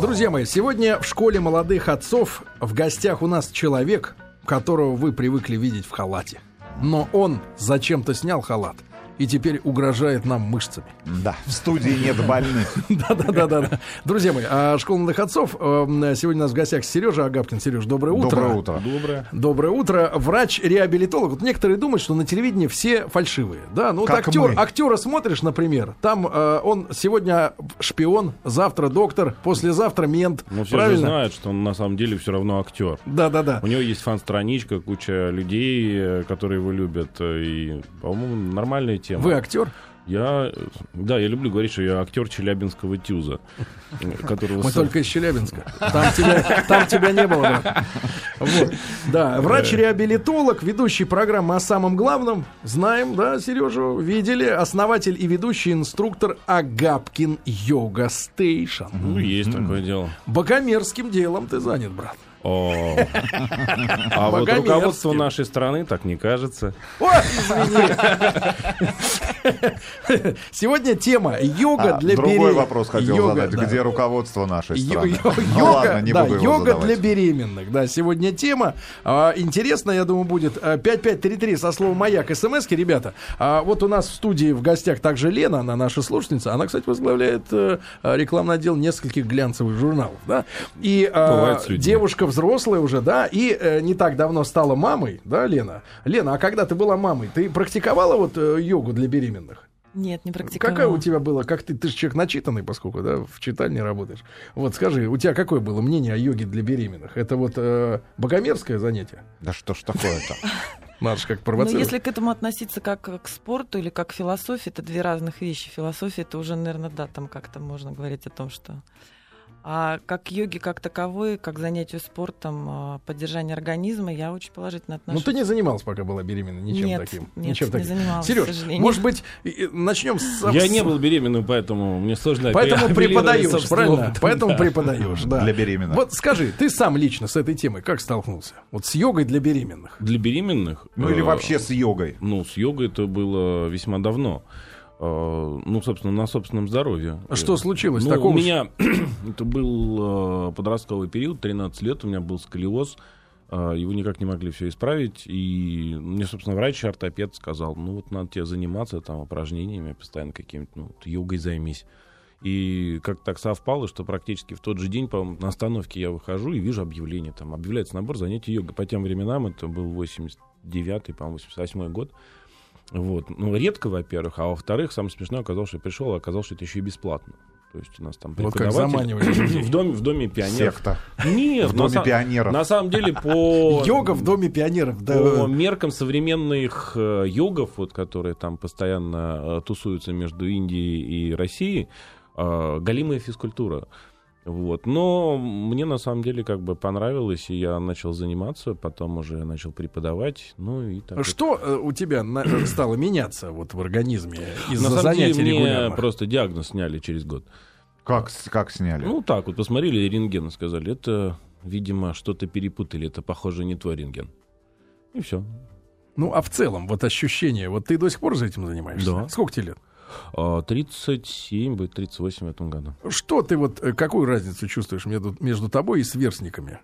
Друзья мои, сегодня в школе молодых отцов в гостях у нас человек, которого вы привыкли видеть в халате. Но он зачем-то снял халат и теперь угрожает нам мышцами. Да, в студии нет больных. Да-да-да. Друзья мои, а школа молодых отцов. э, Сегодня у нас в гостях Сережа Агапкин. Сереж, доброе утро. Доброе утро. Доброе. Доброе утро. Врач-реабилитолог. Вот некоторые думают, что на телевидении все фальшивые. Да, ну вот актер, актера смотришь, например, там э, он сегодня шпион, завтра доктор, послезавтра мент. Но все же Правильно? знают, что он на самом деле все равно актер. Да-да-да. У него есть фан-страничка, куча людей, э, которые его любят. э, И, по-моему, нормальная тема. Вы актер? Я, да, я люблю говорить, что я актер Челябинского тюза, которого Мы сам- только из Челябинска. Там тебя, там тебя не было. брат. Вот. Да, врач-реабилитолог, ведущий программы о самом главном. Знаем, да, Сережу, видели. Основатель и ведущий инструктор Агапкин Йога Стейшн. Ну, есть такое дело. Богомерзким делом ты занят, брат. О. А вот руководство нашей страны так не кажется. Ой, извини. Сегодня тема йога А, для другой беременных. вопрос хотел Йога, задать. да. Где руководство нашей страны? Ну Йога, йога для беременных. Да, сегодня тема. А, интересно, я думаю, будет. А, 5533 со словом «Маяк» смски, ребята. А, вот у нас в студии в гостях также Лена, она наша слушательница. Она, кстати, возглавляет э, рекламный отдел нескольких глянцевых журналов. Да? И девушка взрослая уже, да, и э, не так давно стала мамой, да, Лена? Лена, а когда ты была мамой, ты практиковала вот э, йогу для беременных? Нет, не практиковала. Какая у тебя была, как ты, ты же человек начитанный, поскольку, да, в читальне работаешь. Вот скажи, у тебя какое было мнение о йоге для беременных? Это вот э, богомерзкое занятие? Да что ж такое-то? Надо же как Ну, провоцировать. если к этому относиться как к спорту или как к философии, это две разных вещи. Философия это уже, наверное, да, там как-то можно говорить о том, что. А как к йоге как таковой, как занятию спортом, а, поддержание организма, я очень положительно Ну, отношусь. ты не занималась, пока была беременна, ничем Нет, таким. нет, ничем не таким. занималась, к Сереж, сожалению. может быть, начнем с... Я не был беременным, поэтому мне сложно Поэтому преподаешь, правильно? опытом, Поэтому да. преподаешь, да. Для беременных. Вот скажи, ты сам лично с этой темой как столкнулся? Вот с йогой для беременных. Для беременных? Ну или э, вообще с йогой. Ну, с йогой это было весьма давно. Э, Ну, собственно, на собственном здоровье. А что случилось Ну, такого? у меня это был э, подростковый период, 13 лет, у меня был сколиоз, э, его никак не могли все исправить, и мне, собственно, врач-ортопед сказал, ну вот надо тебе заниматься там упражнениями постоянно какими-то, ну, йогой займись. И как так совпало, что практически в тот же день, по на остановке я выхожу и вижу объявление, там объявляется набор занятий йогой. По тем временам это был 89-й, по-моему, 88 год. Вот. Ну, редко, во-первых, а во-вторых, самое смешное оказалось, что я пришел, а оказалось, что это еще и бесплатно. То есть у нас там Вот как заманивали в доме, в доме пионеров. Секта. Нет, В на доме са- пионеров. На самом деле по Йога в доме пионеров. Да, по меркам современных э, йогов, вот, которые там постоянно э, тусуются между Индией и Россией, э, галимая физкультура. Вот. Но мне на самом деле как бы понравилось, и я начал заниматься, потом уже начал преподавать. Ну и так вот. Что э, у тебя на- э, стало меняться вот в организме На из-за самом занятий деле мне просто диагноз сняли через год. Как, как сняли? Ну так вот, посмотрели рентген и сказали, это, видимо, что-то перепутали, это, похоже, не твой рентген. И все. Ну, а в целом, вот ощущение, вот ты до сих пор за этим занимаешься? Да. Сколько тебе лет? 37, будет 38 в этом году. Что ты вот, э, какую разницу чувствуешь между, между тобой и сверстниками,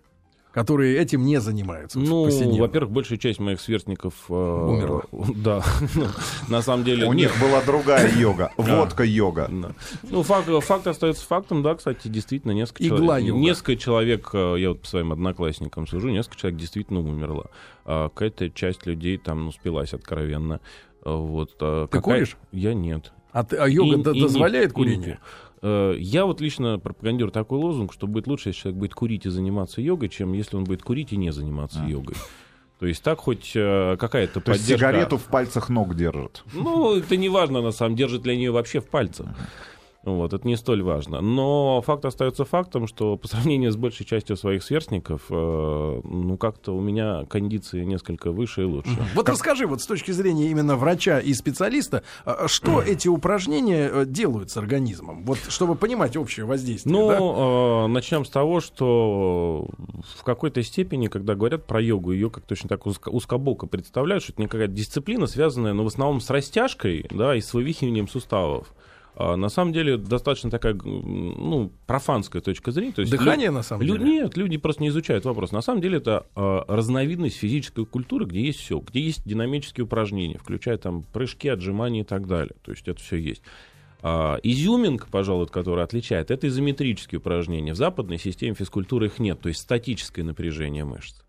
которые этим не занимаются? Ну, во-первых, большая часть моих сверстников... э, Умерла. Да. Ну, На самом деле... У нет. них была другая йога. Водка-йога. Да. Ну, факт, остается фактом, да, кстати, действительно, несколько человек, йога. несколько человек, э, я вот по своим одноклассникам сужу, несколько человек действительно умерло. А Какая-то часть людей там ну, спилась откровенно. Вот, а Ты какая- куришь? Я нет. А, ты- а йога И- до- и дозволяет и не курение? пью. Э, Я вот лично пропагандирую такой лозунг, что будет лучше, если человек будет курить и заниматься йогой, чем если он будет курить и не заниматься А. йогой. То есть так хоть э, какая-то То есть поддержка... сигарету в пальцах ног держат. Ну, это не важно, на самом деле, держит ли они ее вообще в пальцах. Вот, это не столь важно. Но факт остается фактом, что по сравнению с большей частью своих сверстников, э, ну, как-то у меня кондиции несколько выше и лучше. Вот расскажи, вот с точки зрения именно врача и специалиста, а, что эти упражнения э, делают с организмом? Вот чтобы понимать общее воздействие. да? Ну, э, начнем с того, что в какой-то степени, когда говорят про йогу, ее как точно так узко- узкобоко представляют, что это не какая-то дисциплина, связанная, ну, в основном с растяжкой, да, и с вывихиванием суставов. А, на самом деле достаточно такая, ну, профанская точка зрения. То есть Дыхание, лю- на самом лю- деле? Нет, люди просто не изучают вопрос. На самом деле это а, разновидность физической культуры, где есть все, где есть динамические упражнения, включая там прыжки, отжимания и так далее. То есть это все есть. А, изюминка, пожалуй, которая отличает, это изометрические упражнения. В западной системе физкультуры их нет, то есть статическое напряжение мышц.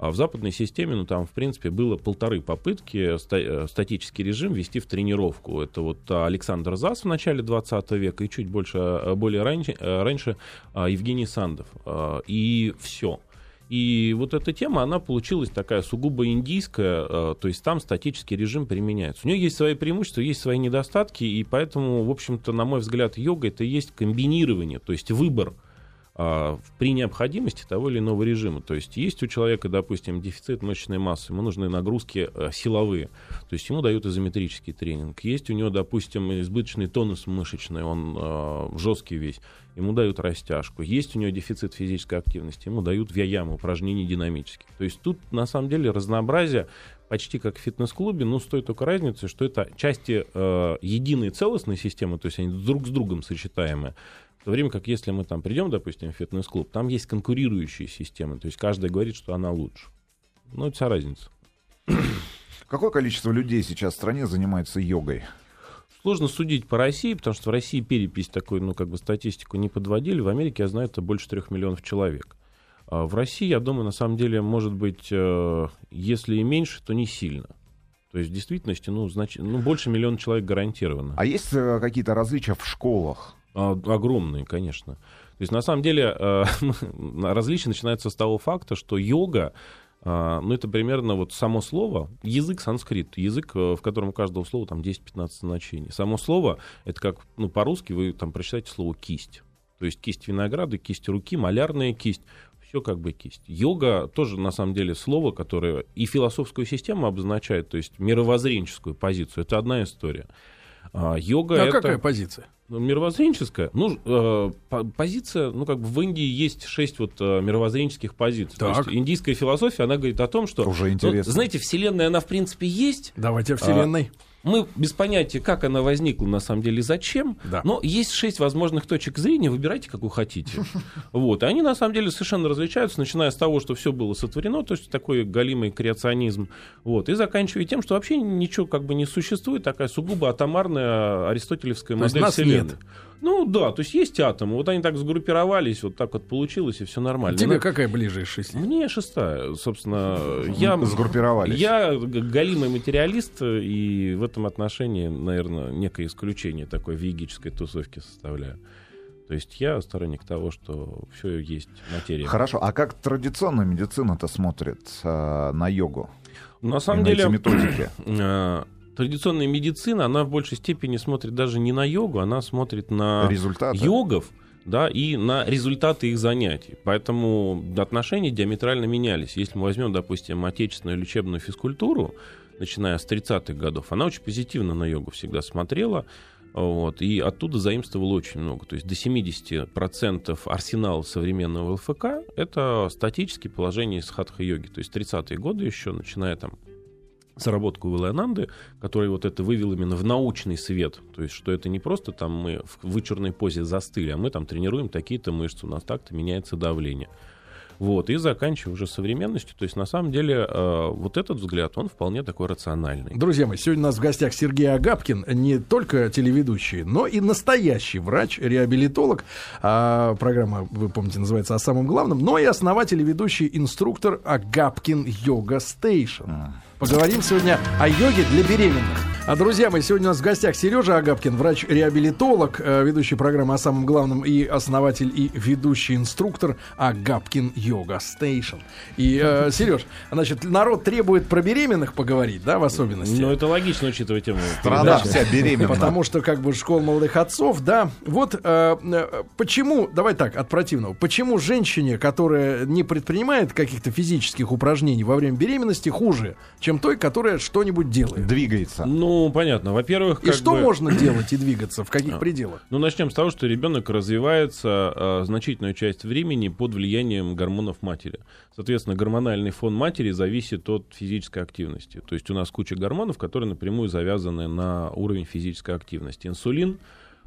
А в западной системе, ну там, в принципе, было полторы попытки э, статический режим ввести в тренировку. Это вот Александр Зас в начале 20 века и чуть больше, а, более раньше, а, раньше а, Евгений Сандов. А, И все. И вот эта тема, она получилась такая сугубо индийская, э, то есть там статический режим применяется. У нее есть свои преимущества, есть свои недостатки, и поэтому, в общем-то, на мой взгляд, йога это и есть комбинирование, то есть выбор при необходимости того или иного режима. То есть есть у человека, допустим, дефицит мышечной массы, ему нужны нагрузки э, силовые, то есть ему дают изометрический тренинг. Есть у него, допустим, избыточный тонус мышечный, он э, жесткий весь, ему дают растяжку. Есть у него дефицит физической активности, ему дают вьяямы, упражнения динамические. То есть тут, на самом деле, разнообразие почти как в фитнес-клубе, но с той только разницей, что это части э, единой целостной системы, то есть они друг с другом сочетаемые. В то время как если мы там придем, допустим, в фитнес-клуб, там есть конкурирующие системы, то есть каждая говорит, что она лучше. Ну, это вся разница. Какое количество людей сейчас в стране занимается йогой? Сложно судить по России, потому что в России перепись такой, ну, как бы статистику не подводили. В Америке, я знаю, это больше трех миллионов человек. А в России, я думаю, на самом деле, может быть, э, если и меньше, то не сильно. То есть, в действительности, ну, значит, ну больше миллиона человек гарантированно. А есть э, какие-то различия в школах? А, Огромные, конечно. То есть, на самом деле, э, различия начинаются с того факта, что йога, а, ну, это примерно вот само слово, язык санскрит, язык, э, в котором у каждого слова там 10-15 значений. Само слово, это как, ну, по-русски вы там прочитаете слово «кисть». То есть кисть винограда, кисть руки, малярная кисть, все как бы кисть. Йога тоже, на самом деле, слово, которое и философскую систему обозначает, то есть мировоззренческую позицию. Это одна история. А, Йога А это... какая позиция? Ну, Мировоззренческая. Ну, э, по- позиция, ну, как бы в Индии есть шесть вот э, мировоззренческих позиций. То Так. есть индийская философия, она говорит о том, что... Уже ну, интересно. знаете, Вселенная, она, в принципе, есть. Давайте о Вселенной. Мы без понятия, как она возникла, на самом деле, и зачем. Да. Но есть шесть возможных точек зрения, выбирайте, какую хотите. Вот. И они, на самом деле, совершенно различаются, начиная с того, что все было сотворено, то есть такой галимый креационизм, вот, и заканчивая тем, что вообще ничего как бы не существует, такая сугубо атомарная аристотелевская То модель Вселенной. нет. Ну да, то есть есть атомы, вот они так сгруппировались, вот так вот получилось, и все нормально. Тебе На- какая ближе из шести? Мне шестая, собственно, я... Сгруппировались. Я галимый материалист, и в этом отношении, наверное, некое исключение такой вегической тусовки составляю. То есть я сторонник того, что все есть материя. Хорошо, а как традиционная медицина-то смотрит э, на йогу? На И самом на деле, эти методики? традиционная медицина, она в большей степени смотрит даже не на йогу, она смотрит на Результаты? йогов, да, и на результаты их занятий. Поэтому отношения диаметрально менялись. Если мы возьмем, допустим, отечественную лечебную физкультуру, начиная с 30-х годов, она очень позитивно на йогу всегда смотрела. Вот, и оттуда заимствовало очень много. То есть до 70% арсенала современного ЛФК — это статические положения из хатха-йоги. То есть 30-е годы еще, начиная там заработку Вилананды, который вот это вывел именно в научный свет. То есть, что это не просто там мы в вычурной позе застыли, а мы там тренируем такие-то мышцы, у нас так-то меняется давление. Вот, и заканчивая уже современностью. То есть, на самом деле, э, вот этот взгляд, он вполне такой рациональный. Друзья мои, сегодня у нас в гостях Сергей Агапкин, не только телеведущий, но и настоящий врач, реабилитолог. А, программа, вы помните, называется «О самом главном», но и основатель и ведущий инструктор Агапкин Yoga Station. Поговорим сегодня о йоге для беременных. А, друзья мои, сегодня у нас в гостях Сережа Агапкин, врач-реабилитолог, э, ведущий программы о самом главном и основатель и ведущий инструктор Агапкин Yoga Station. И, э, Сереж, значит, народ требует про беременных поговорить, да, в особенности? Но это логично, учитывая тему. Страна вся беременна. Потому что как бы школа молодых отцов, да. Вот э, э, почему, давай так, от противного, почему женщине, которая не предпринимает каких-то физических упражнений во время беременности, хуже, чем той, которая что-нибудь делает? Двигается. Ну, понятно. Во-первых, И что бы- можно делать и двигаться, в каких А. пределах? Ну, начнем с того, что ребенок развивается э, значительную часть времени под влиянием гормонов матери. Соответственно, гормональный фон матери зависит от физической активности. То есть у нас куча гормонов, которые напрямую завязаны на уровень физической активности. Инсулин,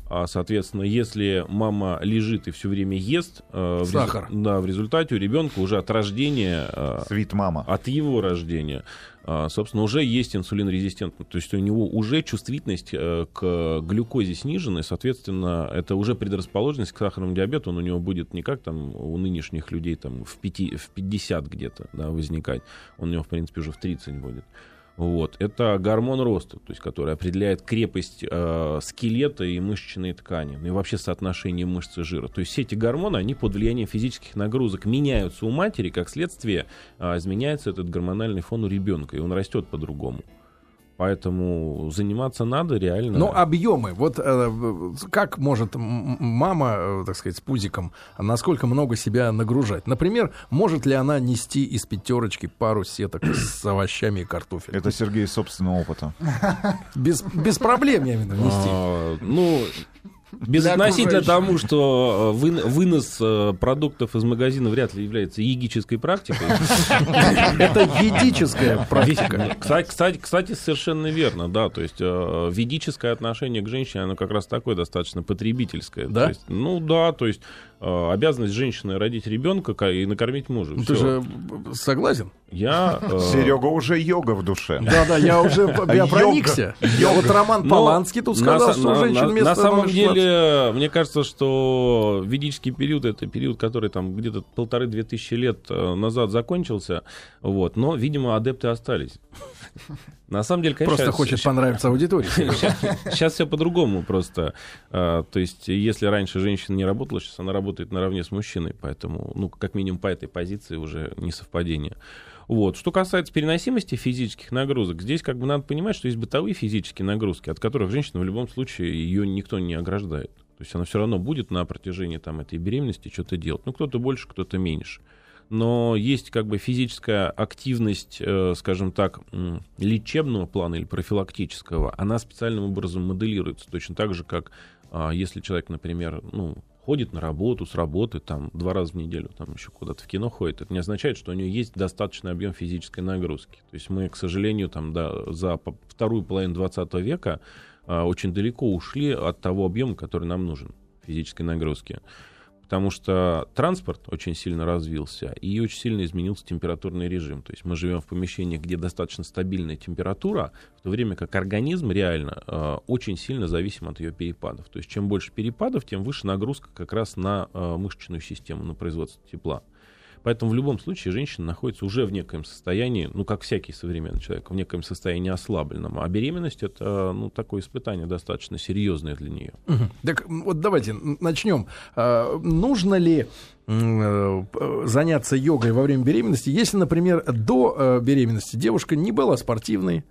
А, соответственно, если мама лежит и все время ест, э, в Сахар. да, в результате у ребенка уже от рождения, э, Свит мама. от его рождения, а, собственно, уже есть инсулинорезистентность. То есть у него уже чувствительность э, к глюкозе снижена, и, соответственно, это уже предрасположенность к сахарному диабету, он у него будет не как там у нынешних людей там в, пяти, в 50 где-то да, возникать, он у него, в принципе, уже в 30 будет. Вот. Это гормон роста, то есть, который определяет крепость э, скелета и мышечной ткани, ну и вообще соотношение мышц и жира. То есть все эти гормоны, они под влиянием физических нагрузок меняются у матери, как следствие э, изменяется этот гормональный фон у ребенка, и он растет по-другому. Поэтому заниматься надо реально. Ну, объемы. Вот э, как может мама, э, так сказать, с пузиком, насколько много себя нагружать? Например, может ли она нести из пятерочки пару сеток с овощами и картофелем? Это Сергей собственного опыта. Без, без проблем, я имею в виду, нести. А, ну, безотносительно тому, что э, вы- вынос э, продуктов из магазина вряд ли является егической практикой. Это ведическая практика. Кстати, кстати, совершенно верно, да. То есть э, ведическое отношение к женщине, оно как раз такое достаточно потребительское. Да? То есть, ну да, то есть обязанность женщины родить ребенка ка- и накормить мужа. Ну, Ты Всё. же согласен? Я... э, Серега уже йога в душе. Да, да, я уже я Йога. проникся. Вот Роман Но Поланский тут сказал, что женщин на- место На самом номер 16. деле, мне кажется, что ведический период это период, который там где-то полторы-две тысячи лет э, назад закончился. Вот, но, видимо, адепты остались. На самом деле, конечно, Просто щас- хочет понравиться аудитории. Сейчас все по-другому просто. А, То есть, если раньше женщина не работала, сейчас она работает наравне с мужчиной. Поэтому, ну, как минимум по этой позиции уже не совпадение. Вот. Что касается переносимости физических нагрузок, здесь как бы надо понимать, что есть бытовые физические нагрузки, от которых женщина в любом случае ее никто не ограждает. То есть она все равно будет на протяжении там, этой беременности что-то делать. Ну, кто-то больше, кто-то меньше. Но есть как бы физическая активность, э, скажем так, лечебного плана или профилактического, она специальным образом моделируется. Точно так же, как а, если человек, например, ну, ходит на работу, с работы, там, два раза в неделю, там, еще куда-то в кино ходит, это не означает, что у нее есть достаточный объем физической нагрузки. То есть мы, к сожалению, там, да, за вторую половину 20 века а, очень далеко ушли от того объема, который нам нужен физической нагрузки. Потому что транспорт очень сильно развился и очень сильно изменился температурный режим. То есть мы живем в помещениях, где достаточно стабильная температура, в то время как организм реально э, очень сильно зависим от ее перепадов. То есть чем больше перепадов, тем выше нагрузка как раз на э, мышечную систему, на производство тепла. Поэтому в любом случае женщина находится уже в некоем состоянии, ну, как всякий современный человек, в некоем состоянии ослабленном. А беременность — это, ну, такое испытание достаточно серьезное для нее. Так вот давайте начнем. А, Нужно ли м, э, заняться йогой во время беременности, если, например, до э, беременности девушка не была спортивной?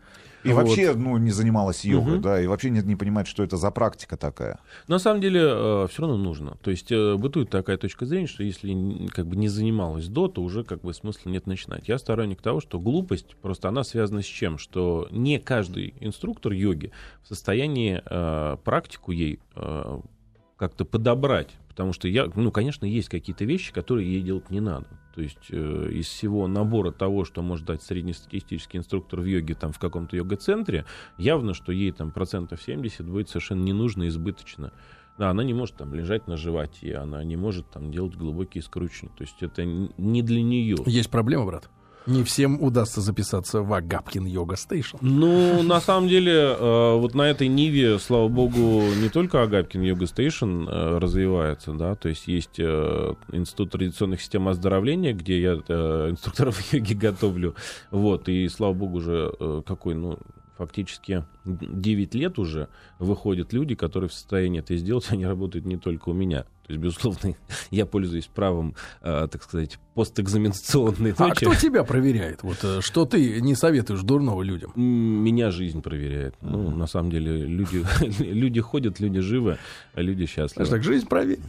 И Вот. вообще, ну, не занималась йогой, Мгм. да, и вообще не, не понимает, что это за практика такая. На самом деле, все равно нужно. То есть э, бытует такая точка зрения, что если как бы не занималась до, то уже как бы смысла нет начинать. Я сторонник того, что глупость просто она связана с чем? Что не каждый инструктор йоги в состоянии э, практику ей э, как-то подобрать. Потому что я, ну, конечно, есть какие-то вещи, которые ей делать не надо. То есть э, из всего набора того, что может дать среднестатистический инструктор в йоге там в каком-то йога-центре, явно, что ей там процентов 70 будет совершенно не нужно, избыточно. Да, она не может там лежать на животе, она не может там делать глубокие скручивания. То есть это не для нее. Есть проблема, брат? Не всем удастся записаться в Агапкин Йога Стейшн. Ну, на самом деле, э, вот на этой ниве, слава богу, не только Агапкин Йога Стейшн э, развивается, да, то есть есть э, Институт традиционных систем оздоровления, где я инструкторов йоги готовлю, вот, и, слава богу, уже какой, ну, фактически 9 лет уже выходят люди, которые в состоянии это сделать, они работают не только у меня. То есть, безусловно, я пользуюсь правом, э, так сказать, постэкзаменационной А кто тебя проверяет? Вот э, что ты не советуешь дурного людям? Меня жизнь проверяет. Ну, на самом деле, люди, люди ходят, люди живы, а люди счастливы. Знаешь, так жизнь проверит.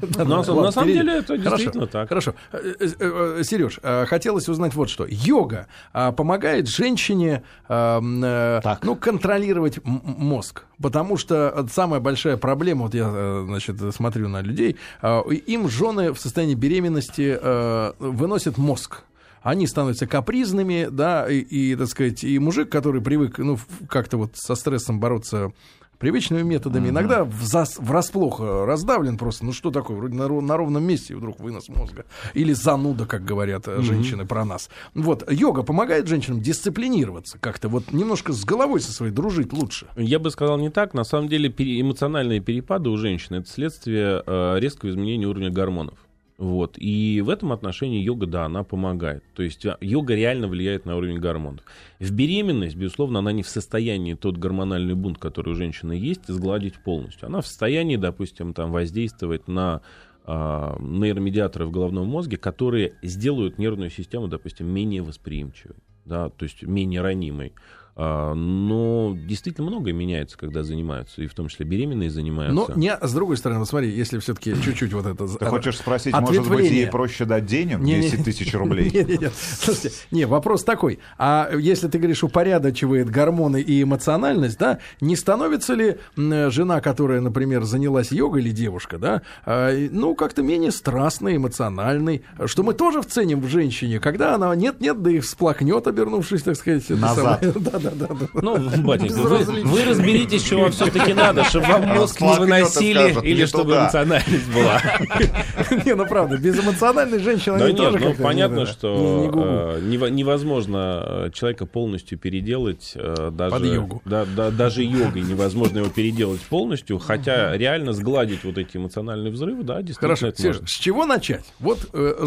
На, на Ладно, самом деле это действительно так. Хорошо. Сереж, хотелось узнать вот что. Йога а, помогает женщине м, э, Так. ну, контролировать мозг. Потому что э, самая большая проблема, вот я, э, значит, смотрю на людей, им жены в состоянии беременности э, выносят мозг. Они становятся капризными, да, и, и, так сказать, и мужик, который привык, ну, как-то вот со стрессом бороться привычными методами, иногда в зас- врасплох э, раздавлен просто. Ну что такое, вроде на, на ровном месте вдруг вынос мозга. Или зануда, как говорят э, женщины про нас. Вот, йога помогает женщинам дисциплинироваться как-то, вот немножко с головой со своей дружить лучше. Я бы сказал не так. На самом деле пере- эмоциональные перепады у женщин это следствие э, резкого изменения уровня гормонов. Вот. И в этом отношении йога, да, она помогает. То есть а, йога реально влияет на уровень гормонов. В беременность, безусловно, она не в состоянии тот гормональный бунт, который у женщины есть, сгладить полностью. Она в состоянии, допустим, там, воздействовать на а, нейромедиаторы в головном мозге, которые сделают нервную систему, допустим, менее восприимчивой, да, то есть менее ранимой. А, но действительно многое меняется, когда занимаются, и в том числе беременные занимаются. Но не, с другой стороны, вот смотри, если все-таки чуть-чуть вот это... Ты хочешь спросить, может быть, ей проще дать денег, Не, не, 10 тысяч рублей? Не, не, не. Слушайте, не, вопрос такой. А если ты говоришь, упорядочивает гормоны и эмоциональность, да, не становится ли жена, которая, например, занялась йогой или девушка, да, а, ну, как-то менее страстной, эмоциональной, что мы тоже ценим в женщине, когда она нет-нет, да и всплакнет, обернувшись, так сказать. Назад. Да, да, да, да. Ну, батенька, вы, вы разберитесь, что вам все-таки надо, чтобы вам мозг не выносили или чтобы эмоциональность была. Не, ну правда, без эмоциональной женщины Да они нет, тоже ну понятно, что нево- невозможно э, человека полностью переделать э, даже Под йогу. Да, да, даже йогой невозможно его переделать полностью, хотя реально сгладить вот эти эмоциональные взрывы, да, действительно Хорошо, Серж, с чего начать? Вот э,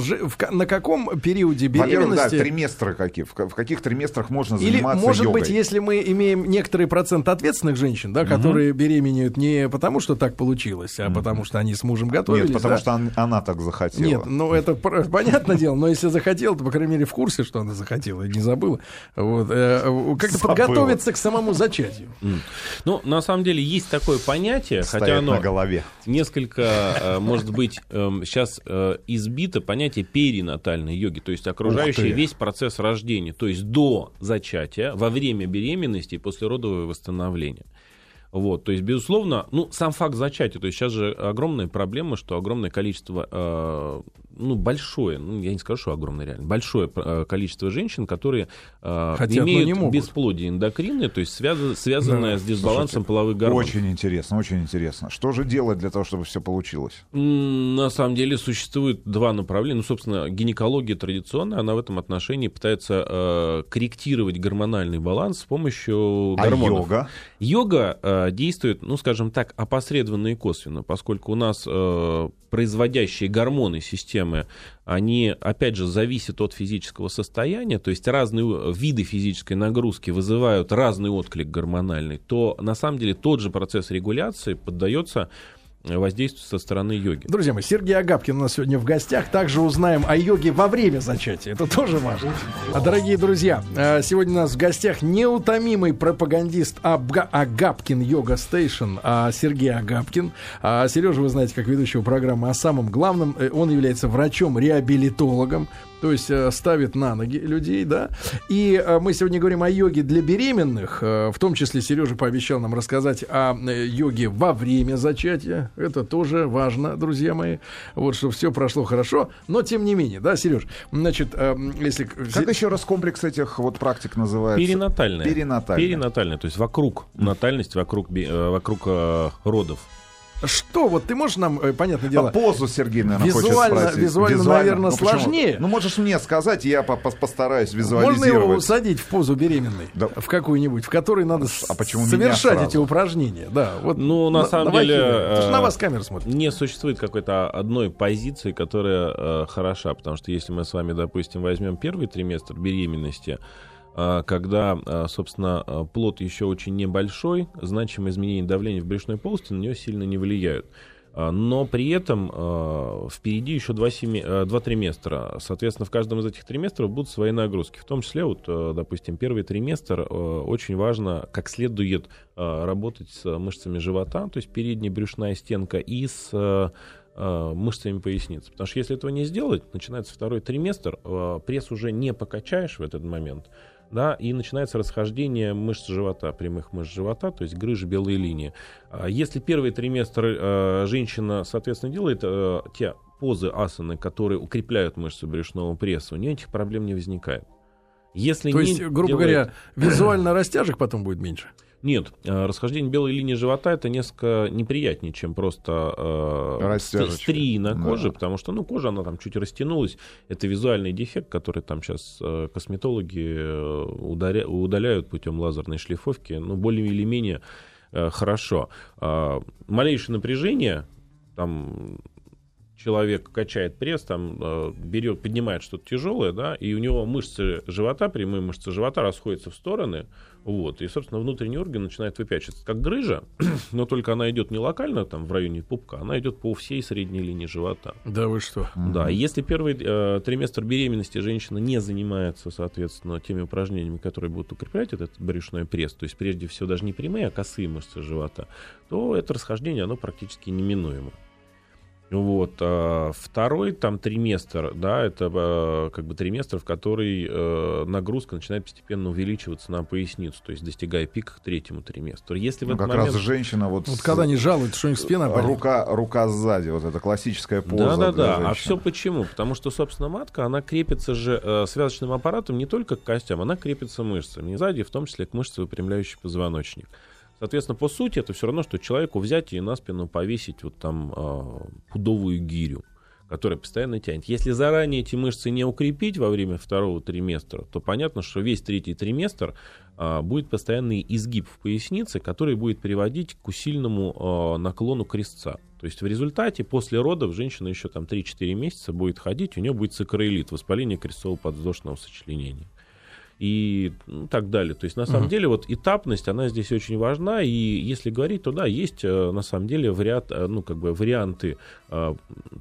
на каком периоде Во-первых, да, беременности... триместры какие. В ка- в каких триместрах можно Или, заниматься может йогой? Быть, если мы имеем некоторый процент ответственных женщин, да, которые беременеют не потому, что так получилось, а потому что они с мужем готовились. Нет, потому да? что он- она так захотела. Нет, ну это понятное дело, но если захотела, то, по крайней мере, в курсе, что она захотела, и не забыла. Вот, э, как-то Забыла. подготовиться к самому зачатию. Ну, на самом деле, есть такое понятие, хотя Стоять оно на голове. несколько, э, может быть, сейчас избито понятие перинатальной йоги, то есть окружающий ты. весь процесс рождения, то есть до зачатия, во время беременности и послеродовое восстановление. Вот, то есть, безусловно, ну, сам факт зачатия, то есть сейчас же огромная проблема, что огромное количество, э, ну, большое, ну, я не скажу, что огромное реально, большое э, количество женщин, которые э, Хотят, но имеют не могут. бесплодие эндокринное, то есть связано, связанное Да. с дисбалансом половых гормонов. Очень интересно, очень интересно. Что же делать для того, чтобы все получилось? На самом деле существует два направления. Ну, собственно, гинекология традиционная, она в этом отношении пытается э, корректировать гормональный баланс с помощью А гормонов. йога? Йога э, действует, ну, скажем так, опосредованно и косвенно, поскольку у нас э, производящие гормоны системы, они, опять же, зависят от физического состояния, то есть разные виды физической нагрузки вызывают разный отклик гормональный, то на самом деле тот же процесс регуляции поддается воздействию со стороны йоги. Друзья мои, Сергей Агапкин у нас сегодня в гостях. Также узнаем о йоге во время зачатия. Это тоже важно. А, дорогие друзья, э, сегодня у нас в гостях неутомимый пропагандист Абга- Агапкин Yoga Station а, Сергей Агапкин. А, Сережа, вы знаете, как ведущего программы о самом главном. э, Он является врачом-реабилитологом. То есть э, ставит на ноги людей, да. И э, мы сегодня говорим о йоге для беременных. Э, в том числе Сережа пообещал нам рассказать о э, йоге во время зачатия. Это тоже важно, друзья мои. Вот, чтобы все прошло хорошо. Но тем не менее, да, Сереж, значит, э, если... Как еще раз комплекс этих вот практик называется? Перинатальная. Перинатальная. Перинатальная, то есть вокруг натальность, вокруг, э, вокруг э, родов. Что, вот ты можешь нам, э, понятное А дело... позу Сергей, наверное, Визуально- хочет спросить. визуально, наверное, Ну, почему? сложнее. Ну, можешь мне сказать, я по- по- постараюсь Можно его визуализировать. усадить в позу беременной, Да. в какую-нибудь, в которой надо А почему совершать эти упражнения. Да, вот Ну, на на- самом давайте, деле, э, на вас камера смотрит. Не существует какой-то одной позиции, которая э, хороша, потому что если мы с вами, допустим, возьмем первый триместр беременности, когда, э, собственно, э, плод еще очень небольшой, значимые изменения давления в брюшной полости на нее сильно не влияют. А, Но при этом впереди еще два, семи- два триместра. Соответственно, в каждом из этих триместров будут свои нагрузки. В том числе, вот, допустим, первый триместр очень важно как следует работать с мышцами живота, то есть передняя брюшная стенка, и с мышцами поясницы. Потому что если этого не сделать, начинается второй триместр, пресс уже не покачаешь в этот момент, да, и начинается расхождение мышц живота, прямых мышц живота, то есть грыжи, белые линии. А Если первый триместр э, женщина, соответственно, делает э, те позы асаны, которые укрепляют мышцы брюшного пресса, у нее этих проблем не возникает. Если То не есть, грубо делает- говоря, визуально растяжек потом будет меньше. Нет, э, расхождение белой линии живота это несколько неприятнее, чем просто э, стрии на Да. коже, потому что, ну, кожа, она там чуть растянулась. Это визуальный дефект, который там сейчас косметологи э, ударя- удаляют путем лазерной шлифовки, ну, более или менее э, хорошо. А, малейшее напряжение, там человек качает пресс, там э, берет, поднимает что-то тяжелое, да, и у него мышцы живота, прямые мышцы живота расходятся в стороны, вот, и, собственно, внутренний орган начинает выпячиваться, как грыжа, но только она идет не локально, там, в районе пупка, она идет по всей средней линии живота. Да вы что? Да, и если первый э, триместр беременности женщина не занимается, соответственно, теми упражнениями, которые будут укреплять этот брюшной пресс, то есть прежде всего даже не прямые, а косые мышцы живота, то это расхождение, оно практически неминуемо. Вот. а второй там триместр, да, это э, как бы триместр, в который э, нагрузка начинает постепенно увеличиваться на поясницу, то есть достигая пика к третьему триместру. Если в Ну, этот как момент... раз женщина вот, Вот с- когда они жалуют, что у них спина болит. рука, рука сзади, вот это классическая поза Да, да, для да. А все почему? Потому что, собственно, матка, она крепится же э, связочным аппаратом не только к костям, она крепится мышцами. И сзади, в том числе, к мышце, выпрямляющей позвоночник. Соответственно, по сути, это все равно, что человеку взять и на спину повесить вот там э, пудовую гирю которая постоянно тянет. Если заранее эти мышцы не укрепить во время второго триместра, то понятно, что весь третий триместр а, будет постоянный изгиб в пояснице, который будет приводить к усиленному а, наклону крестца. То есть в результате после родов женщина еще там 3-4 месяца будет ходить, у нее будет сакроилит, воспаление крестцово-подвздошного сочленения и ну, так далее. То есть, на самом Мгм. деле, вот этапность, она здесь очень важна, и если говорить, то да, есть, э, на самом деле, вариант, э, ну, как бы варианты э,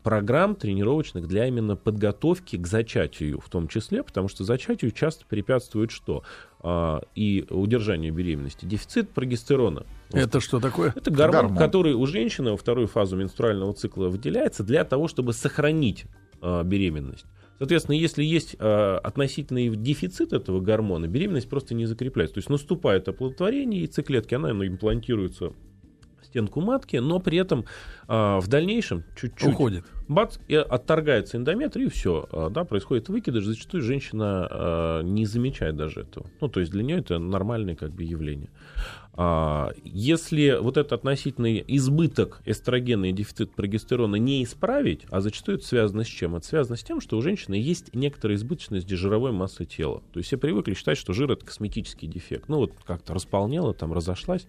программ тренировочных для именно подготовки к зачатию в том числе, потому что зачатию часто препятствует что? А, и удержанию беременности. Дефицит прогестерона. Это что такое? Это гормон, Гормон. который у женщины во вторую фазу менструального цикла выделяется для того, чтобы сохранить беременность. Соответственно, если есть а, относительный дефицит этого гормона, беременность просто не закрепляется. То есть наступает оплодотворение яйцеклетки, она ну, имплантируется в стенку матки, но при этом а, в дальнейшем чуть-чуть Уходит. Бац, и отторгается эндометр, и все, да, происходит выкидыш. Зачастую женщина а, не замечает даже этого. Ну, то есть для нее это нормальное как бы явление. А, Если вот этот относительный избыток эстрогена и дефицит прогестерона не исправить, а зачастую это связано с чем? Это связано с тем, что у женщины есть некоторая избыточность жировой массы тела. То есть все привыкли считать, что жир это косметический дефект. Ну вот как-то располнела, там разошлась.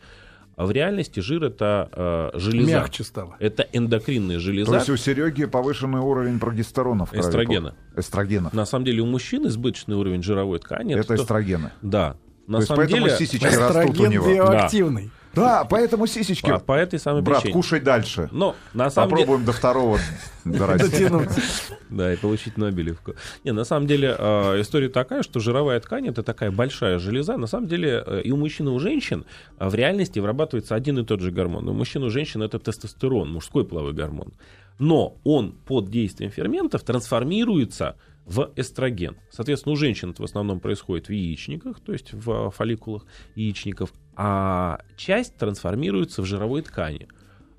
А в реальности жир это э, железа. Мягче стало. Это эндокринная То железа. есть у Сереги повышенный уровень прогестерона в крови. Эстрогена. Эстрогена. На самом деле у мужчин избыточный уровень жировой ткани. Это то- эстрогены. Да. На То есть самом поэтому деле, сисечки растут у Эстроген него. биоактивный. Да, поэтому сисечки. по, по этой самой Брат, причине. кушай дальше. Но на самом деле... Попробуем до второго. Дотянуться. Да, и получить Нобелевку. Не, на самом деле э, история такая, что жировая ткань это такая большая железа. На самом деле э, и у мужчин, и у женщин э, в реальности вырабатывается один и тот же гормон. У мужчин и у женщин это тестостерон, мужской половой гормон. Но он под действием ферментов трансформируется в эстроген. Соответственно, у женщин это в основном происходит в яичниках, то есть в э, фолликулах яичников, а часть трансформируется в жировой ткани.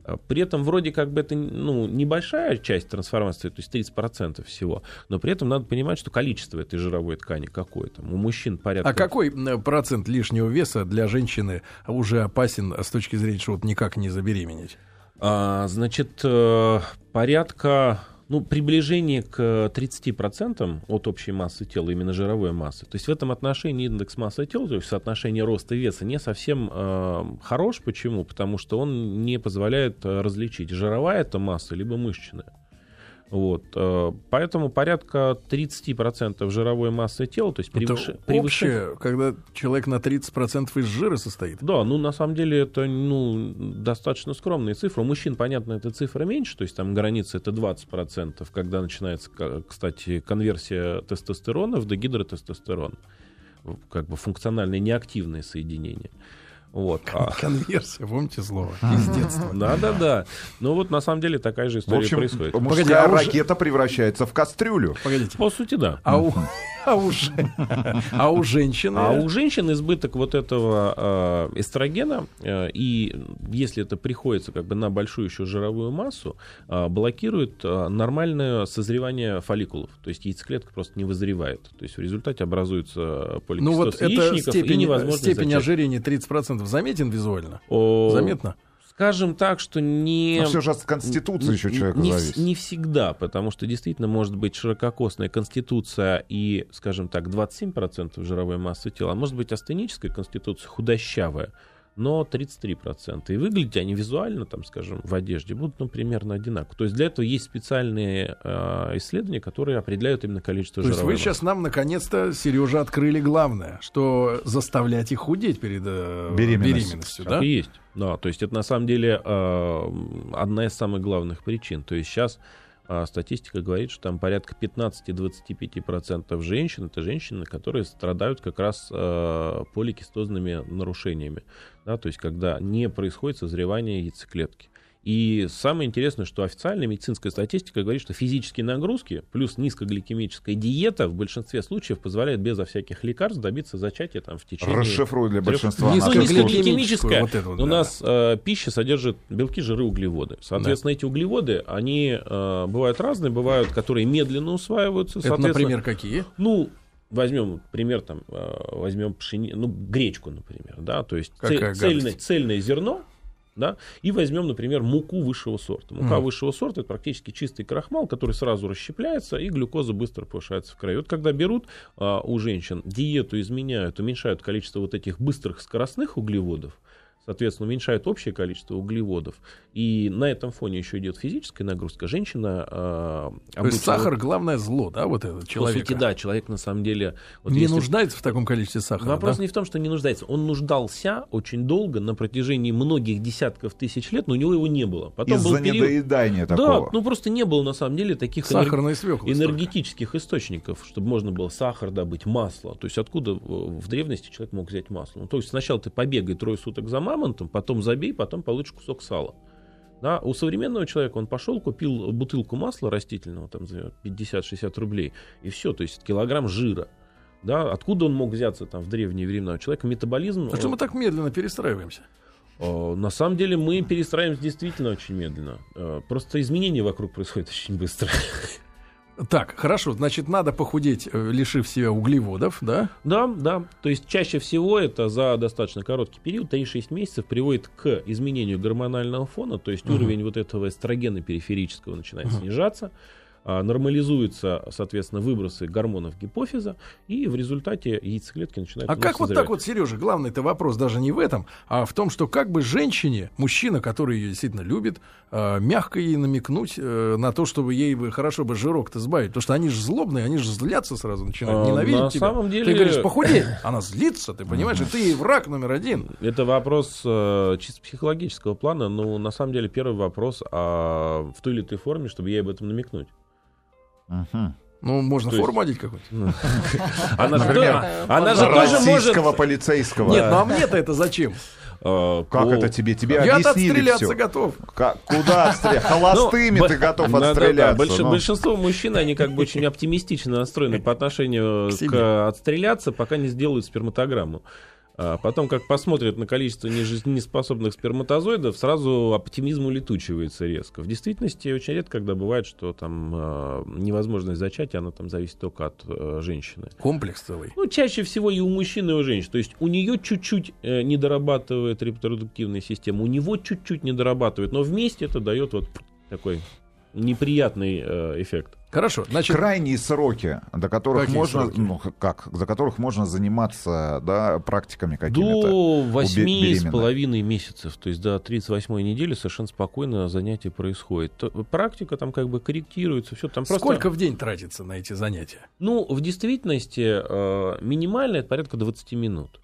Э, При этом вроде как бы это ну, небольшая часть трансформации, то есть 30% всего, но при этом надо понимать, что количество этой жировой ткани какое там. У мужчин порядка... А какой процент лишнего веса для женщины уже опасен с точки зрения, что вот никак не забеременеть? А, значит, э, порядка, ну, приближение к 30% от общей массы тела, именно жировой массы. То есть в этом отношении индекс массы тела, то есть соотношение роста и веса, не совсем э, хорош. Почему? Потому что он не позволяет э, различить, жировая это масса, либо мышечная. Вот, э, поэтому порядка 30% жировой массы тела, то есть превыше, Это превыше- общее, когда человек на 30% из жира состоит. Да, ну на самом деле это ну, достаточно скромные цифры. У мужчин, понятно, эта цифра меньше, то есть там граница это 20%, когда начинается, кстати, конверсия тестостерона в дегидротестостерон. Как бы функциональное неактивное соединение. Вот. А- Конверсия, помните слово? Из детства. Да, да, да. Ну вот на самом деле такая же В история общем, происходит. мужская Погоди, а уже- ракета превращается в кастрюлю. Погодите. По сути, да. А у, А у а у женщины? А у женщин избыток вот этого э, эстрогена, э, и если это приходится как бы на большую еще жировую массу, э, блокирует э, нормальное созревание фолликулов. То есть яйцеклетка просто не вызревает. То есть в результате образуется поликистоз Ну вот эта яичников и степень, невозможность степень ожирения 30% заметен визуально? О, Заметно? Скажем так, что не... Но все же от конституции еще человека не, зависит. не всегда, потому что действительно может быть ширококосная конституция и, скажем так, 27% жировой массы тела, а может быть астеническая конституция худощавая, но 33%. И выглядеть они визуально, там, скажем, в одежде будут, ну, примерно одинаково. То есть для этого есть специальные э, исследования, которые определяют именно количество То есть жировой вы сейчас нам наконец-то, Сережа, открыли главное, что заставлять их худеть перед э, Беременностью. беременностью, Так да? и есть. Да, то есть это на самом деле э, одна из самых главных причин. То есть сейчас э, статистика говорит, что там порядка 15-25% женщин это женщины, которые страдают как раз э, поликистозными нарушениями. Да, то есть когда не происходит созревание яйцеклетки. И самое интересное, что официальная медицинская статистика говорит, что физические нагрузки плюс низкогликемическая диета в большинстве случаев позволяет безо всяких лекарств добиться зачатия там, в течение Расшифруй для трех- большинства Низко- наших низко- слушателей. гликемическая. вот это вот, У да. нас э, пища содержит белки, жиры, углеводы. Соответственно, эти углеводы, они э, бывают разные, бывают, которые медленно усваиваются. Это, соответственно, например, какие? ну, возьмем пример, там, э, возьмем пшени... ну, гречку, например, да, то есть цель- цельное, цельное зерно, да, и возьмем, например, муку высшего сорта. Мука Мгм. высшего сорта это практически чистый крахмал, который сразу расщепляется, и глюкоза быстро повышается в крови. Вот когда берут а, у женщин диету, изменяют, уменьшают количество вот этих быстрых скоростных углеводов, соответственно, уменьшают общее количество углеводов, и на этом фоне еще идет физическая нагрузка, женщина... а, То есть обычно сахар вот- главное зло, да, вот этот по человек. сути, да, человек на самом деле... вот не если- нуждается в таком количестве сахара. Вопрос да? не в том, что не нуждается. Он нуждался очень долго, на протяжении многих десятков тысяч лет, но у него его не было. Потом был Из-за период... недоедания Да, такого. ну просто не было на самом деле таких энерг- Сахарная свекла. энергетических источников, чтобы можно было сахар добыть, масло. То есть откуда э, в древности человек мог взять масло? Ну, то есть сначала ты побегай трое суток за мамонтом, потом забей, потом получишь кусок сала. Да, у современного человека он пошел, купил бутылку масла растительного там за 50-60 рублей, и все, то есть килограмм жира. Да, откуда он мог взяться там в древние времена? У человека метаболизм... А что мы так медленно перестраиваемся? Э, На самом деле мы перестраиваемся действительно очень медленно. Э, Просто изменения вокруг происходят очень быстро. Так, хорошо, значит, надо похудеть, э, лишив себя углеводов, да? Да, да. То есть чаще всего это за достаточно короткий период, 3-6 месяцев, приводит к изменению гормонального фона, то есть Мгм. уровень вот этого эстрогена периферического начинает Мгм. снижаться, нормализуются, соответственно, выбросы гормонов гипофиза, и в результате яйцеклетки начинают А как вот созревать. так вот, Сережа, главный-то вопрос даже не в этом, а в том, что как бы женщине, мужчина, который ее действительно любит, э, мягко ей намекнуть э, на то, чтобы ей бы хорошо бы жирок-то сбавить. Потому что они же злобные, они же злятся сразу, начинают А, ненавидеть на тебя. самом деле- Ты говоришь, похудей. Она злится, ты понимаешь, и ты ей враг номер один. Это вопрос э, чисто психологического плана, но на самом деле первый вопрос а в той или иной форме, чтобы ей об этом намекнуть. Ну, можно То есть- форму одеть какую-нибудь. Она же Например, тоже- она же тоже может... Российского полицейского. Нет, ну а мне-то это зачем? э, Как по- это тебе? Тебе Я отстреляться все. готов. Куда отстрелять? Холостыми Ну, ты готов отстреляться. Ну. Большинство мужчин, они как бы очень оптимистично настроены по отношению К отстреляться, пока не сделают сперматограмму. А потом, как посмотрят на количество нежизнеспособных сперматозоидов, сразу оптимизм улетучивается резко. В действительности очень редко, когда бывает, что там э, невозможность зачатия, она там зависит только от э, женщины. Комплекс целый. Ну, чаще всего и у мужчин, и у женщин. То есть у нее чуть-чуть э, не дорабатывает репродуктивная система, у него чуть-чуть не дорабатывает, но вместе это дает вот такой неприятный э, эффект. Хорошо, значит, крайние сроки, до которых Какие можно, сроки? ну как, за которых можно заниматься, да, практиками какими-то. До восьми с половиной месяцев, то есть до 38 недели совершенно спокойно занятие происходит. Практика там как бы корректируется, все там просто... сколько в день тратится на эти занятия? Ну, в действительности э, минимально это порядка 20 минут.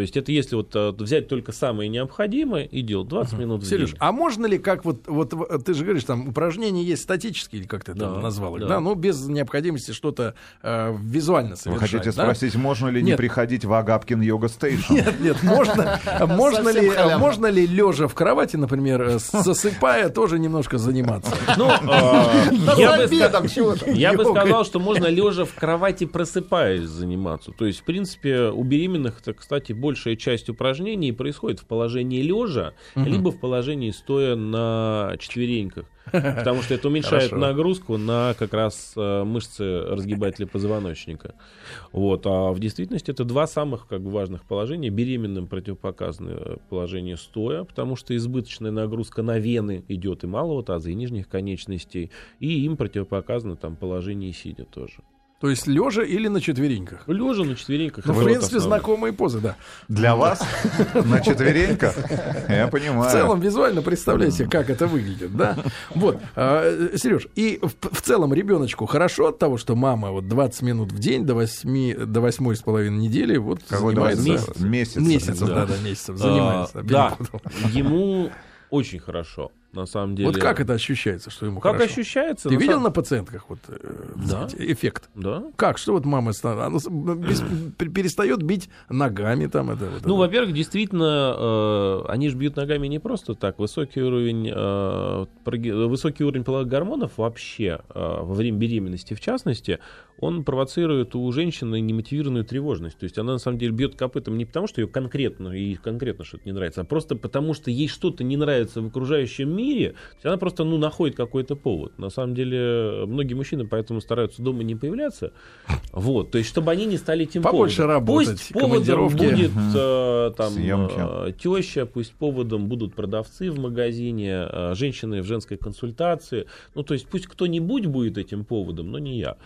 То есть это если вот э, взять только самое необходимое и делать 20 минут в Сереж, день. а можно ли, как вот, вот в- ты же говоришь, там упражнения есть статические, или как ты там Да, назвал их, да. да, ну без необходимости что-то э, визуально Вы совершать. хотите да? спросить, можно ли не Нет. приходить в Агапкин йога стейшн? Нет, нет, можно, можно Совсем ли, халявно. можно ли лежа в кровати, например, э, засыпая, тоже немножко заниматься? Ну, э, я бы сказал, что можно лежа в кровати просыпаясь заниматься. То есть, в принципе, у беременных, это, кстати, большая часть упражнений происходит в положении лежа, либо в положении стоя на четвереньках. Потому что это уменьшает Хорошо. нагрузку на как раз э, мышцы разгибателя позвоночника. Вот. А в действительности это два самых как бы, важных положения. Беременным противопоказано э, положение стоя, потому что избыточная нагрузка на вены идет и малого таза, и нижних конечностей. И им противопоказано там положение сидя тоже. То есть лежа или на четвереньках? Лежа на четвереньках. Ну, в принципе, знакомые позы, да. Для вас? На четвереньках? Я В понимаю. целом, визуально представляете, как это выглядит, да? Вот, Сереж, и в, в целом ребеночку хорошо от того, что мама вот 20 минут в день до 8, до 8 с половиной недели вот занимается... месяц? Месяц. Месяцев, Да. да, да, месяцев А, занимается. да, перепутал. ему очень хорошо, на самом деле. Вот как это ощущается, что ему Как хорошо? ощущается? Ты на видел самом- на пациентках вот э, Да. эффект? Да. Как? Что вот мама она без- пер- перестает бить ногами там это вот Ну, это. во-первых, действительно, э, они же бьют ногами не просто так. Высокий уровень, э, проги- высокий уровень половых гормонов вообще э, во время беременности, в частности, он провоцирует у женщины немотивированную тревожность. То есть она на самом деле бьет копытом не потому, что ее конкретно и конкретно что-то не нравится, а просто потому, что ей что-то не нравится в окружающем мире. То есть она просто ну находит какой-то повод. На самом деле многие мужчины поэтому стараются дома не появляться. Вот, то есть чтобы они не стали этим Побольше поводом. работать, Пусть поводом будет э, там э, теща, пусть поводом будут продавцы в магазине, э, женщины в женской консультации. Ну, то есть пусть кто-нибудь будет этим поводом, но не я.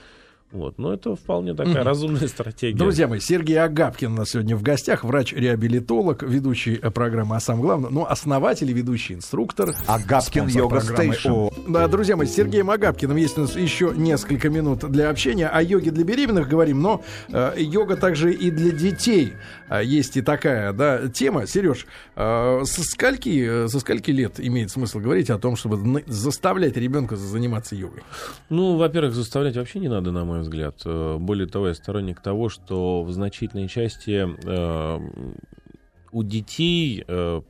Вот. Но это вполне такая Мгм. разумная стратегия. Друзья мои, Сергей Агапкин у нас сегодня в гостях, врач-реабилитолог, ведущий э, программы, а самое главное, ну, основатель и ведущий инструктор. Агапкин йога программы. стейшн. Да, друзья мои, с Сергеем Агапкиным есть у нас еще несколько минут для общения. О йоге для беременных говорим, но э, йога также и для детей. А, есть и такая, да, тема. Сереж, э, со скольки, э, со скольки лет имеет смысл говорить о том, чтобы на- заставлять ребенка заниматься йогой? Ну, во-первых, заставлять вообще не надо, на мой взгляд. Э, Более того, я сторонник того, что в значительной части э, у детей, э,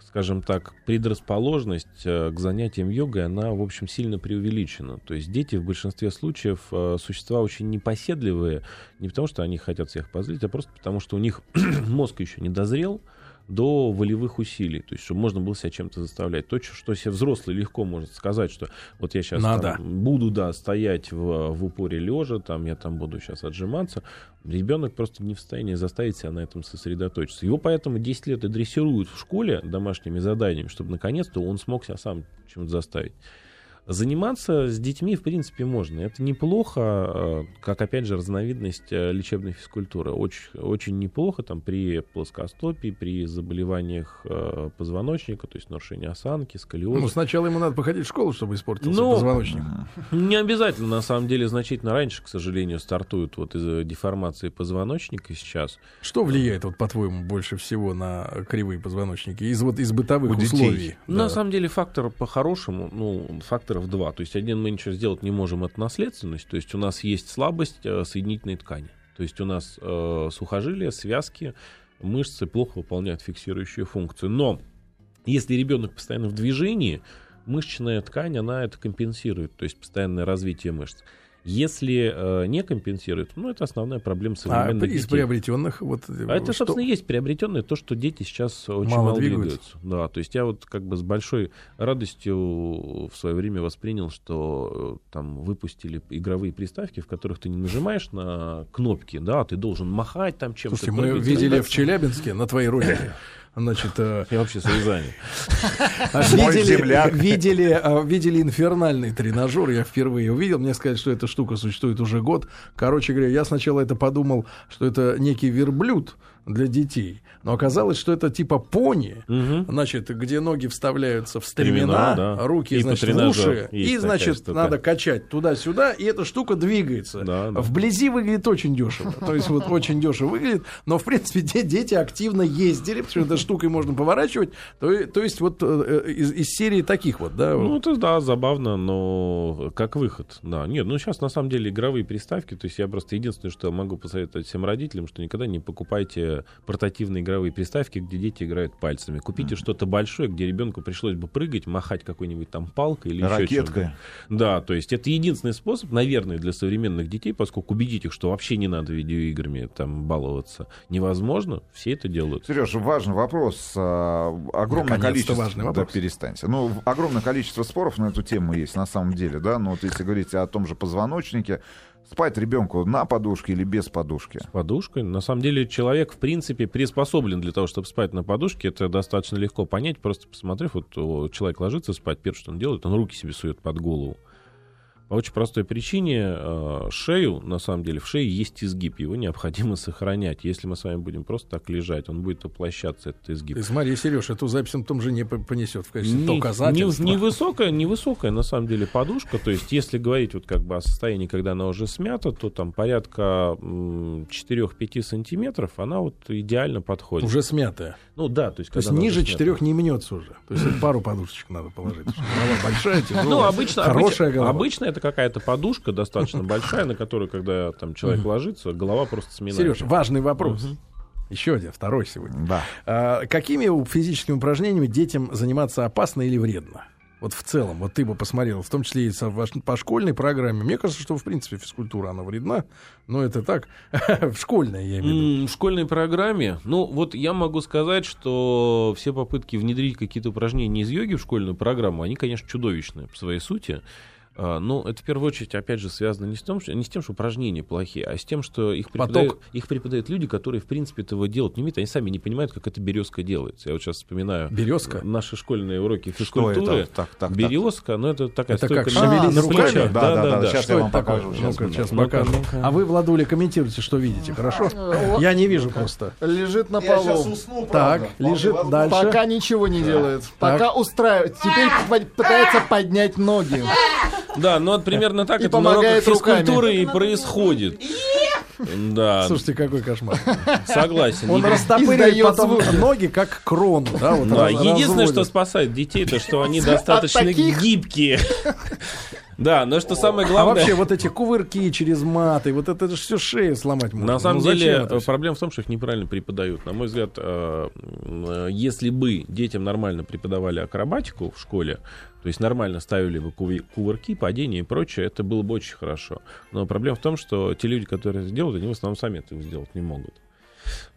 скажем так, предрасположенность к занятиям йогой, она, в общем, сильно преувеличена. То есть дети в большинстве случаев существа очень непоседливые, не потому что они хотят всех позлить, а просто потому что у них мозг еще не дозрел, до волевых усилий, то есть чтобы можно было себя чем-то заставлять. То, что себе взрослый легко может сказать, что вот я сейчас Надо. буду, да, стоять в, в упоре лежа, там я там буду сейчас отжиматься, ребенок просто не в состоянии заставить себя на этом сосредоточиться. Его поэтому 10 лет и дрессируют в школе домашними заданиями, чтобы наконец-то он смог себя сам чем-то заставить. Заниматься с детьми, в принципе, можно. Это неплохо, э, как, опять же, разновидность э, лечебной физкультуры. Очень, очень неплохо там, при плоскостопии, при заболеваниях э, позвоночника, то есть нарушении осанки, сколиоза. Ну, сначала ему надо походить в школу, чтобы испортился Ну, позвоночник. Не обязательно, на самом деле, значительно раньше, к сожалению, стартуют вот из-за деформации позвоночника сейчас. Что влияет, вот, по-твоему, больше всего на кривые позвоночники? Из, вот, из бытовых У детей. условий. На Да. самом деле фактор по-хорошему, ну, факторов два. То есть один мы ничего сделать не можем, это наследственность. То есть у нас есть слабость э, соединительной ткани. То есть у нас э, сухожилия, связки, мышцы плохо выполняют фиксирующую функцию. Но если ребенок постоянно в движении, мышечная ткань, она это компенсирует, то есть постоянное развитие мышц. Если э, не компенсирует, ну, это основная проблема А современных из детей. приобретенных вот А это, что- собственно, и есть приобретенное то, что дети сейчас очень Мало мало, двигаются. двигаются. Да, то есть я вот как бы с большой радостью в свое время воспринял, что э, там выпустили игровые приставки, в которых ты не нажимаешь на кнопки, да, а ты должен махать там чем-то. Слушайте, мы видели в. Челябинске, на твоей родине, значит, э, Я вообще с Рязани. Видели, видели, э, видели инфернальный тренажер, я впервые увидел, мне сказали, что эта штука существует уже год. Короче говоря, я сначала это подумал, что это некий верблюд для детей, но оказалось, что это типа пони, Мгм. значит, где ноги вставляются в стремена, Стремена, да. руки, И значит, в уши, и, значит, штука. надо качать туда-сюда, и эта штука двигается. Да, да. Вблизи выглядит очень дешево. То есть вот очень дешево выглядит, но в принципе де- дети активно ездили, потому что этой штукой можно поворачивать. То, то есть вот э, э, из, из серии таких вот, да. Ну, это да, забавно, но как выход, да. Нет, ну сейчас на самом деле игровые приставки, то есть я просто единственное, что могу посоветовать всем родителям, что никогда не покупайте портативные игровые приставки, где дети играют пальцами. Купите что-то большое, где ребенку пришлось бы прыгать, махать какой-нибудь там палкой или еще Ракеткой. чем-то. Да, то есть это единственный способ, наверное, для современных детей, поскольку убедить их, что вообще не надо видеоиграми там баловаться, невозможно, все это делают. Сереж, важный вопрос. А, Огромное Наконец-то количество... важный Да, вопрос. перестаньте. Ну, огромное количество споров на эту тему есть на самом деле, да. Но вот если говорить о том же позвоночнике, спать ребенку на подушке или без подушки? подушкой. На самом деле человек, в принципе, приспособлен для того, чтобы спать на подушке. Это достаточно легко понять, просто посмотрев, вот человек ложится спать, первое, что он делает, он руки себе сует под голову. По очень простой причине э, шею, на самом деле, в шее есть изгиб, его необходимо сохранять. Если мы с вами будем просто так лежать, он будет уплощаться, этот изгиб. Ты смотри, Сереж, эту запись он потом же не понесет в качестве Не- доказательства. не- невысокая, невысокая, на самом деле, подушка. То есть, если говорить вот как бы о состоянии, когда она уже смята, то там порядка м, 4-5 сантиметров, она вот идеально подходит. Уже смятая. Ну да, то есть, То есть ниже уже смята. четырех не мнется уже. То есть пару подушечек надо положить. Голова большая, тяжелая. Ну, обычно, Хорошая обычно, голова. обычно это какая-то подушка достаточно большая, на которую, когда там человек ложится, голова просто сминается. Сереж, важный вопрос. Еще один, второй сегодня. Да. А, какими физическими упражнениями детям заниматься опасно или вредно? Вот в целом, вот ты бы посмотрел, в том числе и по школьной программе. Мне кажется, что в принципе физкультура, она вредна, но это так, в школьной, я имею в виду. В школьной программе, ну вот я могу сказать, что все попытки внедрить какие-то упражнения из йоги в школьную программу, они, конечно, чудовищные по своей сути. А, Но это в первую очередь, опять же, связано не с, тем, что, не с тем, что упражнения плохие, а с тем, что их преподают, Поток. их преподают люди, которые, в принципе, этого делать не умеют. Они сами не понимают, как эта березка делается. Я вот сейчас вспоминаю Березка? наши школьные уроки Что физкультуры. это? Так, так, так. Березка, ну это такая Это стойка как на- шевелить на руками? плечах. Да, да, да, сейчас Что я вам покажу. Сейчас Ну-ка, будет. сейчас Ну-ка, покажем. ну-ка. А вы, Владуля, комментируйте, что видите, хорошо? Я не вижу просто. Лежит на полу. усну, Так, лежит дальше. Пока ничего не делает. Пока устраивает. Теперь пытается поднять ноги. Да, ну вот примерно так И это на уроках физкультуры и происходит. Да, Слушайте, какой кошмар. согласен. Он Издает потом ноги, как крону. Да, вот Да, раз- единственное, что спасает детей, то что они достаточно таких? гибкие. Да, но что самое А главное... вообще вот эти кувырки через маты, вот это же все шею сломать можно. На самом Ну, деле э, проблема в том, что их неправильно преподают. На мой взгляд, э, э, если бы детям нормально преподавали акробатику в школе, то есть нормально ставили бы кувырки, падения и прочее, это было бы очень хорошо. Но проблема в том, что те люди, которые это делают, они в основном сами этого сделать не могут.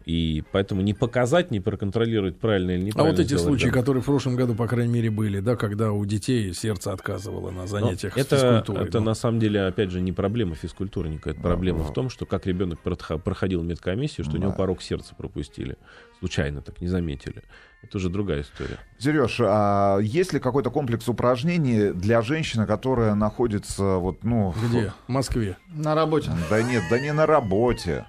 И поэтому не показать, не проконтролировать правильно или А неправильно. вот эти сделать случаи, ребенок. которые в прошлом году, по крайней мере, были, да, когда у детей сердце отказывало на Ну, занятиях с это, физкультурой. это ну. на самом деле, опять же, не проблема физкультурника. Это проблема в том, что как ребенок проходил медкомиссию, что у него Да. порог сердца пропустили. Случайно так не заметили. Это уже другая история. Сереж, а есть ли какой-то комплекс упражнений для женщины, которая находится вот, ну... Где? В Москве. На работе. Да нет, да не на работе.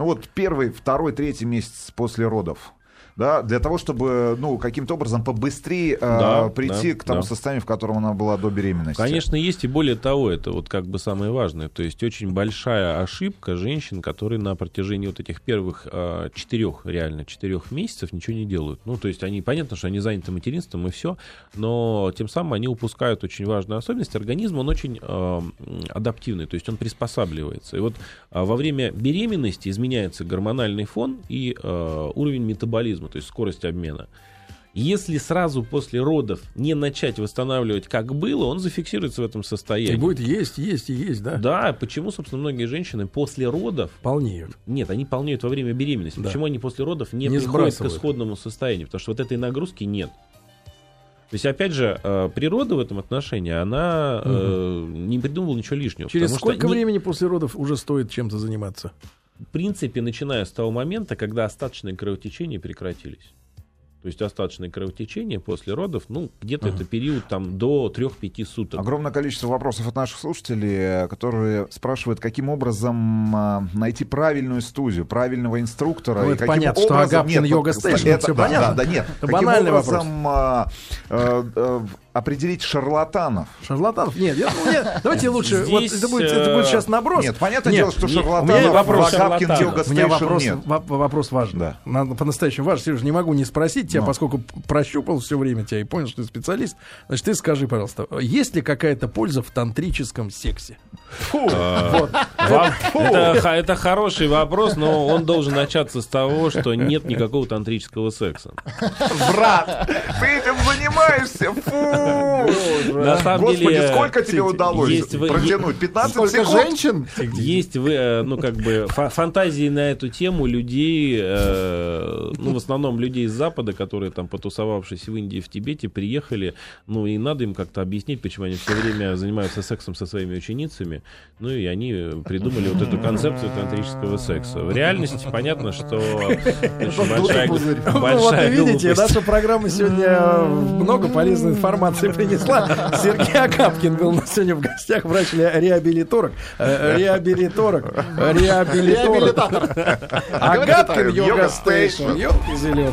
Ну вот первый, второй, третий месяц после родов. Да, для того, чтобы, ну, каким-то образом побыстрее э, Да, прийти да, к тому да. состоянию, в котором она была до беременности. Конечно, есть и более того, это вот как бы самое важное. То есть очень большая ошибка женщин, которые на протяжении вот этих первых а, четырех, реально четырех месяцев ничего не делают. Ну, то есть они, понятно, что они заняты материнством и все, но тем самым они упускают очень важную особенность. Организм, он очень м, адаптивный, то есть он приспосабливается. И вот а, во время беременности изменяется гормональный фон и а, уровень метаболизма, то есть скорость обмена. Если сразу после родов не начать восстанавливать, как было, он зафиксируется в этом И состоянии. будет есть, есть и есть, да? Да, почему, собственно, многие женщины после родов, Полнеют. нет, они полнеют во время беременности. Да. Почему они после родов не, Не приходят к исходному состоянию? Потому что вот этой нагрузки нет. То есть, опять же, э, природа в этом отношении, она э, не придумывала ничего лишнего. Через что сколько не- времени после родов уже стоит чем-то заниматься? В принципе, начиная с того момента, когда остаточные кровотечения прекратились. То есть остаточное кровотечение после родов, ну, где-то это период там до 3-5 суток. Огромное количество вопросов от наших слушателей, которые спрашивают, каким образом а, найти правильную студию, правильного инструктора. Ну, и это каким понятно, что образом... Агапкин Нет, Йога Стейшн, это- всё да, понятно. Да, да, нет. Это каким банальный образом а, э, э, определить шарлатанов? Шарлатанов? Нет, я, ну, нет, давайте лучше. вот Здесь, это, будет, это будет э, сейчас наброс. Нет, понятное Нет, дело, что не- у меня шарлатанов вопрос в Агапкин шарлатанов. Йога У меня вопрос, нет. во- вопрос важный. Да. Надо по-настоящему важный. Сереж, не могу не спросить тебя, Ну. поскольку прощупал все время тебя и понял, что ты специалист. Значит, ты скажи, пожалуйста, есть ли какая-то польза в тантрическом сексе? Вот. Ха- это хороший вопрос, но он должен начаться с того, что нет никакого тантрического секса. Брат, ты этим занимаешься? Фу! На самом Господи, деле, сколько тебе удалось протянуть? 15 Сколько секунд? женщин? Есть вы, э, ну как бы фа- фантазии на эту тему людей, э, ну в основном людей из Запада, которые там потусовавшись в Индии, в Тибете, приехали, ну и надо им как-то объяснить, почему они все время занимаются сексом со своими ученицами, ну и они придумали вот эту концепцию тантрического секса. В реальности понятно, что очень большая, пузырь. Ну, вот большая вы видите, наша программа сегодня много полезной информации принесла. Сергей Агапкин был у нас сегодня в гостях, врач-реабилиторг. Э, Реабилиторг. Реабилиторг. Реабилитатор. Агапкин Yoga. Station. Елки зеленые.